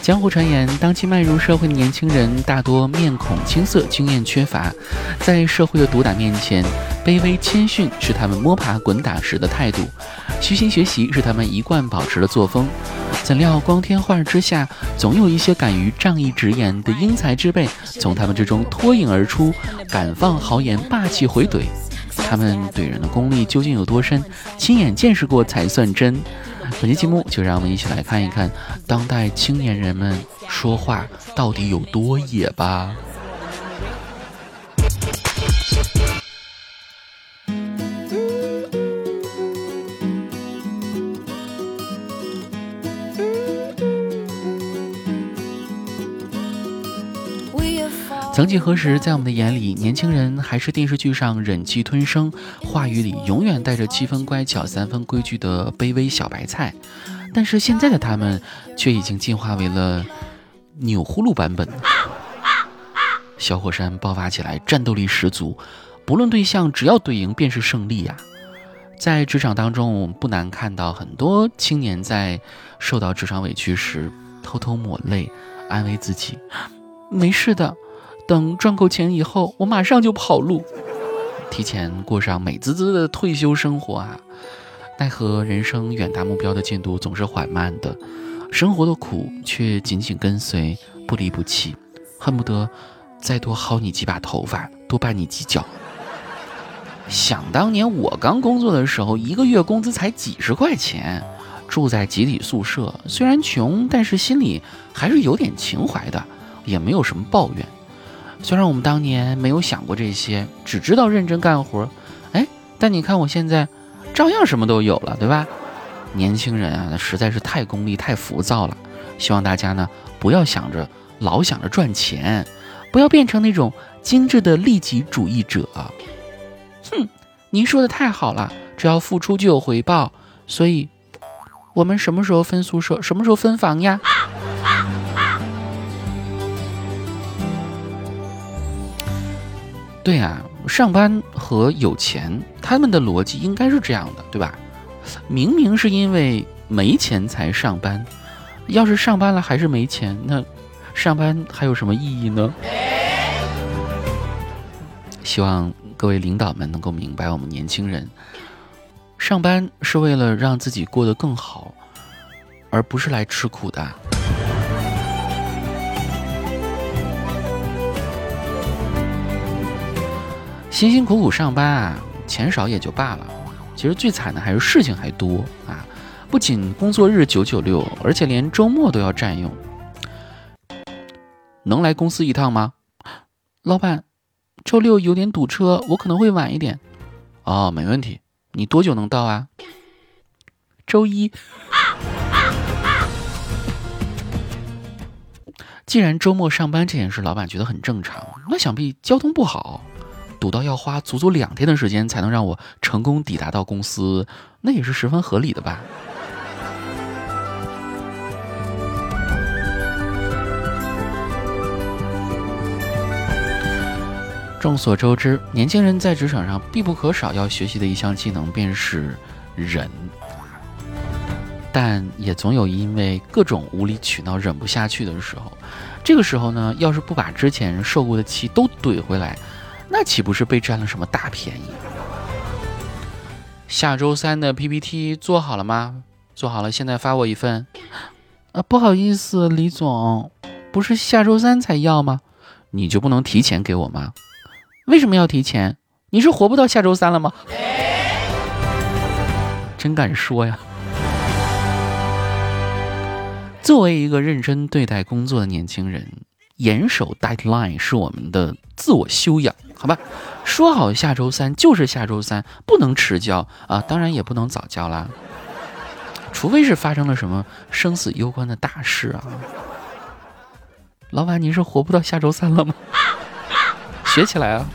江湖传言，当今迈入社会的年轻人大多面孔青涩，经验缺乏，在社会的毒打面前，卑微谦逊是他们摸爬滚打时的态度，虚心学习是他们一贯保持的作风。怎料光天化日之下，总有一些敢于仗义直言的英才之辈从他们之中脱颖而出，敢放豪言，霸气回怼。他们怼人的功力究竟有多深？亲眼见识过才算真。本期节目就让我们一起来看一看当代青年人们说话到底有多野吧。曾几何时，在我们的眼里，年轻人还是电视剧上忍气吞声、话语里永远带着七分乖巧、三分规矩的卑微小白菜。但是现在的他们，却已经进化为了钮祜禄版本。小火山爆发起来，战斗力十足，不论对象，只要怼赢便是胜利呀！在职场当中，不难看到很多青年在受到职场委屈时，偷偷抹泪，安慰自己：“没事的。”等赚够钱以后，我马上就跑路，提前过上美滋滋的退休生活啊！奈何人生远大目标的进度总是缓慢的，生活的苦却紧紧跟随，不离不弃，恨不得再多薅你几把头发，多绊你几脚。想当年我刚工作的时候，一个月工资才几十块钱，住在集体宿舍，虽然穷，但是心里还是有点情怀的，也没有什么抱怨。虽然我们当年没有想过这些，只知道认真干活，哎，但你看我现在，照样什么都有了，对吧？年轻人啊，那实在是太功利、太浮躁了。希望大家呢，不要想着老想着赚钱，不要变成那种精致的利己主义者。哼，您说的太好了，只要付出就有回报。所以，我们什么时候分宿舍？什么时候分房呀？对啊，上班和有钱，他们的逻辑应该是这样的，对吧？明明是因为没钱才上班，要是上班了还是没钱，那上班还有什么意义呢？希望各位领导们能够明白，我们年轻人上班是为了让自己过得更好，而不是来吃苦的。辛辛苦苦上班啊，钱少也就罢了，其实最惨的还是事情还多啊！不仅工作日九九六，而且连周末都要占用。能来公司一趟吗？老板，周六有点堵车，我可能会晚一点。哦，没问题。你多久能到啊？周一。既然周末上班这件事，老板觉得很正常，那想必交通不好。堵到要花足足两天的时间才能让我成功抵达到公司，那也是十分合理的吧？众所周知，年轻人在职场上必不可少要学习的一项技能便是忍，但也总有因为各种无理取闹忍不下去的时候。这个时候呢，要是不把之前受过的气都怼回来。那岂不是被占了什么大便宜？下周三的 PPT 做好了吗？做好了，现在发我一份。啊，不好意思，李总，不是下周三才要吗？你就不能提前给我吗？为什么要提前？你是活不到下周三了吗？真敢说呀！作为一个认真对待工作的年轻人，严守 deadline 是我们的自我修养。好吧，说好下周三就是下周三，不能迟交啊，当然也不能早交啦，除非是发生了什么生死攸关的大事啊。老板，您是活不到下周三了吗？学起来啊！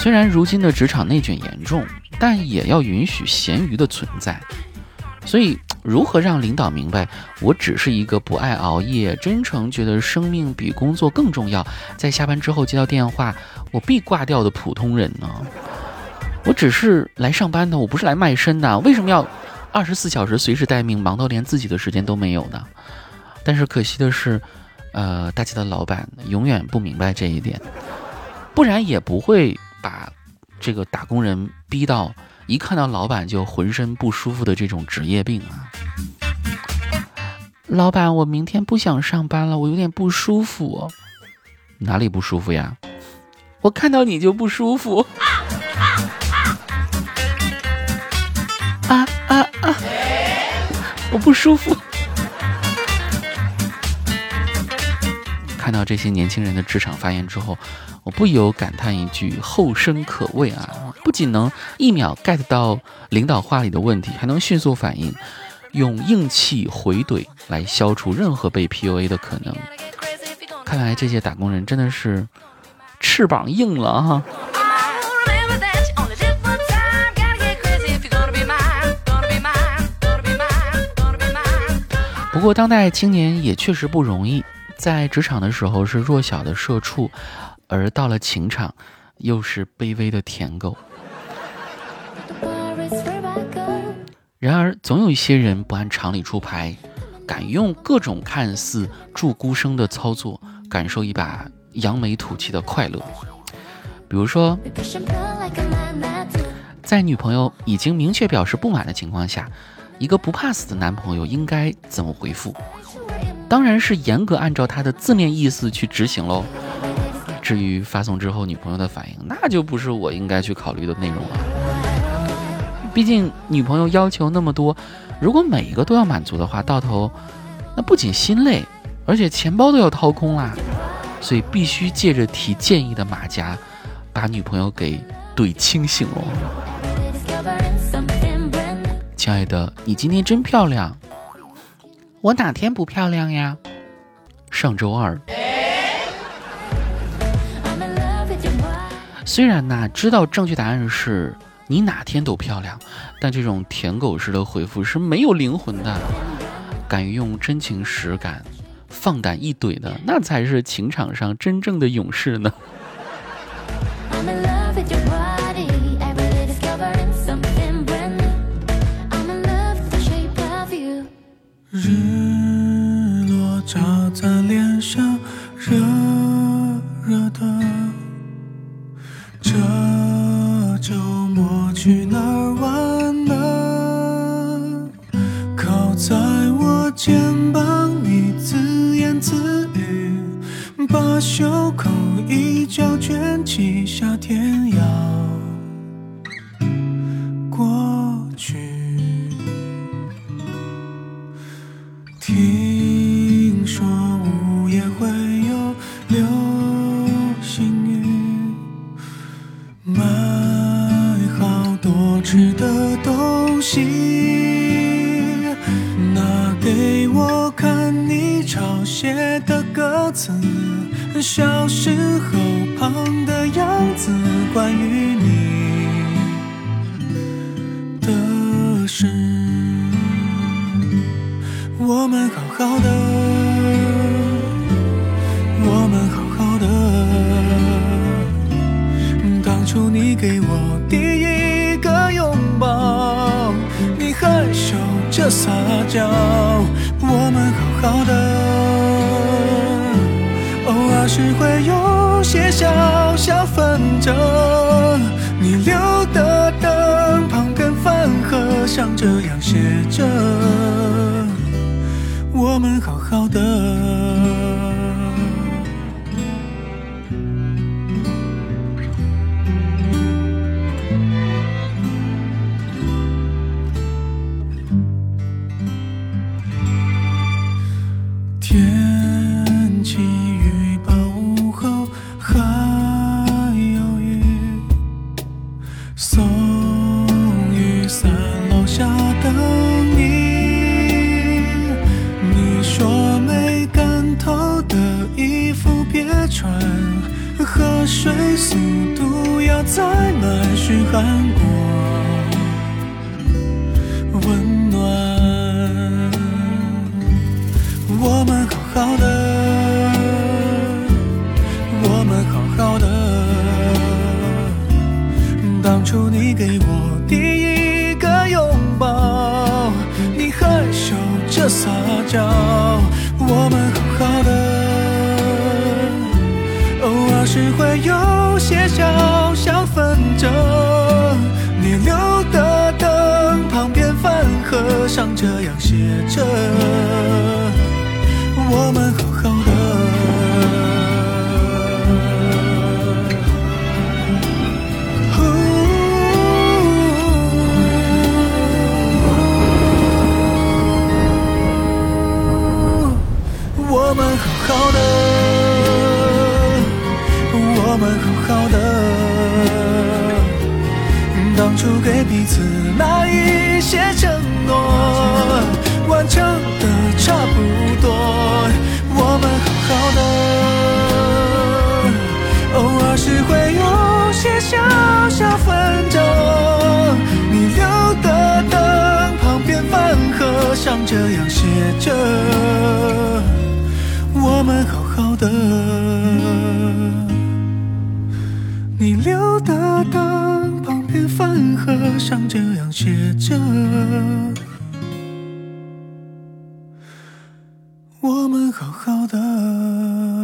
虽然如今的职场内卷严重。但也要允许咸鱼的存在，所以如何让领导明白我只是一个不爱熬夜、真诚觉得生命比工作更重要，在下班之后接到电话我必挂掉的普通人呢？我只是来上班的，我不是来卖身的，为什么要二十四小时随时待命，忙到连自己的时间都没有呢？但是可惜的是，呃，大家的老板永远不明白这一点，不然也不会把这个打工人逼到。一看到老板就浑身不舒服的这种职业病啊！老板，我明天不想上班了，我有点不舒服。哪里不舒服呀？我看到你就不舒服。啊啊啊！我不舒服。看到这些年轻人的职场发言之后，不由感叹一句：后生可畏啊！不仅能一秒 get 到领导话里的问题，还能迅速反应，用硬气回怼来消除任何被 PUA 的可能。看来这些打工人真的是翅膀硬了哈。不过当代青年也确实不容易。在职场的时候是弱小的社畜，而到了情场，又是卑微的舔狗。然而，总有一些人不按常理出牌，敢用各种看似助孤生的操作，感受一把扬眉吐气的快乐。比如说，在女朋友已经明确表示不满的情况下，一个不怕死的男朋友应该怎么回复？当然是严格按照他的字面意思去执行喽。至于发送之后女朋友的反应，那就不是我应该去考虑的内容了。毕竟女朋友要求那么多，如果每一个都要满足的话，到头那不仅心累，而且钱包都要掏空啦。所以必须借着提建议的马甲，把女朋友给怼清醒哦。亲爱的，你今天真漂亮。我哪天不漂亮呀？上周二。虽然呢，知道正确答案是你哪天都漂亮，但这种舔狗式的回复是没有灵魂的。敢于用真情实感、放胆一怼的，那才是情场上真正的勇士呢。袖口一角卷起夏天要过去听的样子，关于你的事，我们好好的，我们好好的。当初你给我第一个拥抱，你害羞着撒娇，我们好好的。偶尔是会有写小小纷争，你留的灯旁跟饭盒上这样写着：我们好好的。水速度要再慢，嘘寒过温暖。我们好好的，我们好好的。当初你给我第一个拥抱，你害羞着撒娇，我们好。只会有些小小纷争。你留的灯旁边饭盒上这样写着，我们好好的。我们好好的，我们好好的。当初给彼此那一些承诺，完成的差不多。我们好好的，偶尔是会有些小小纷争。你留的灯旁边饭盒上这样写着。我们好好的，的灯旁边饭盒上这样写着，我们好好的。